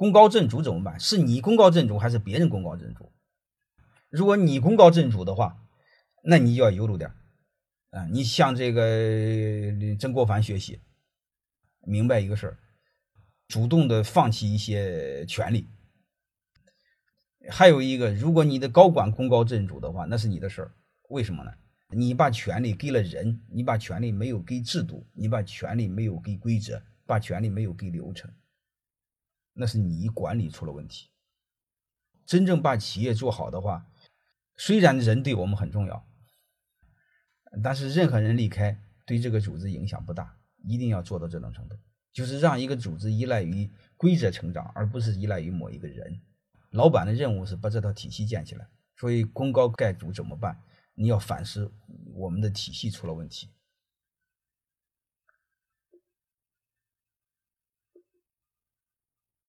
功高震主怎么办？是你功高震主还是别人功高震主？如果你功高震主的话，那你就要悠着点啊！你向这个曾国藩学习，明白一个事儿，主动的放弃一些权利。还有一个，如果你的高管功高震主的话，那是你的事儿。为什么呢？你把权力给了人，你把权力没有给制度，你把权力没有给规则，把权力没有给流程，那是你管理出了问题。真正把企业做好的话，虽然人对我们很重要，但是任何人离开对这个组织影响不大。一定要做到这种程度，就是让一个组织依赖于规则成长，而不是依赖于某一个人。老板的任务是把这套体系建起来，所以功高盖主怎么办？你要反思我们的体系出了问题。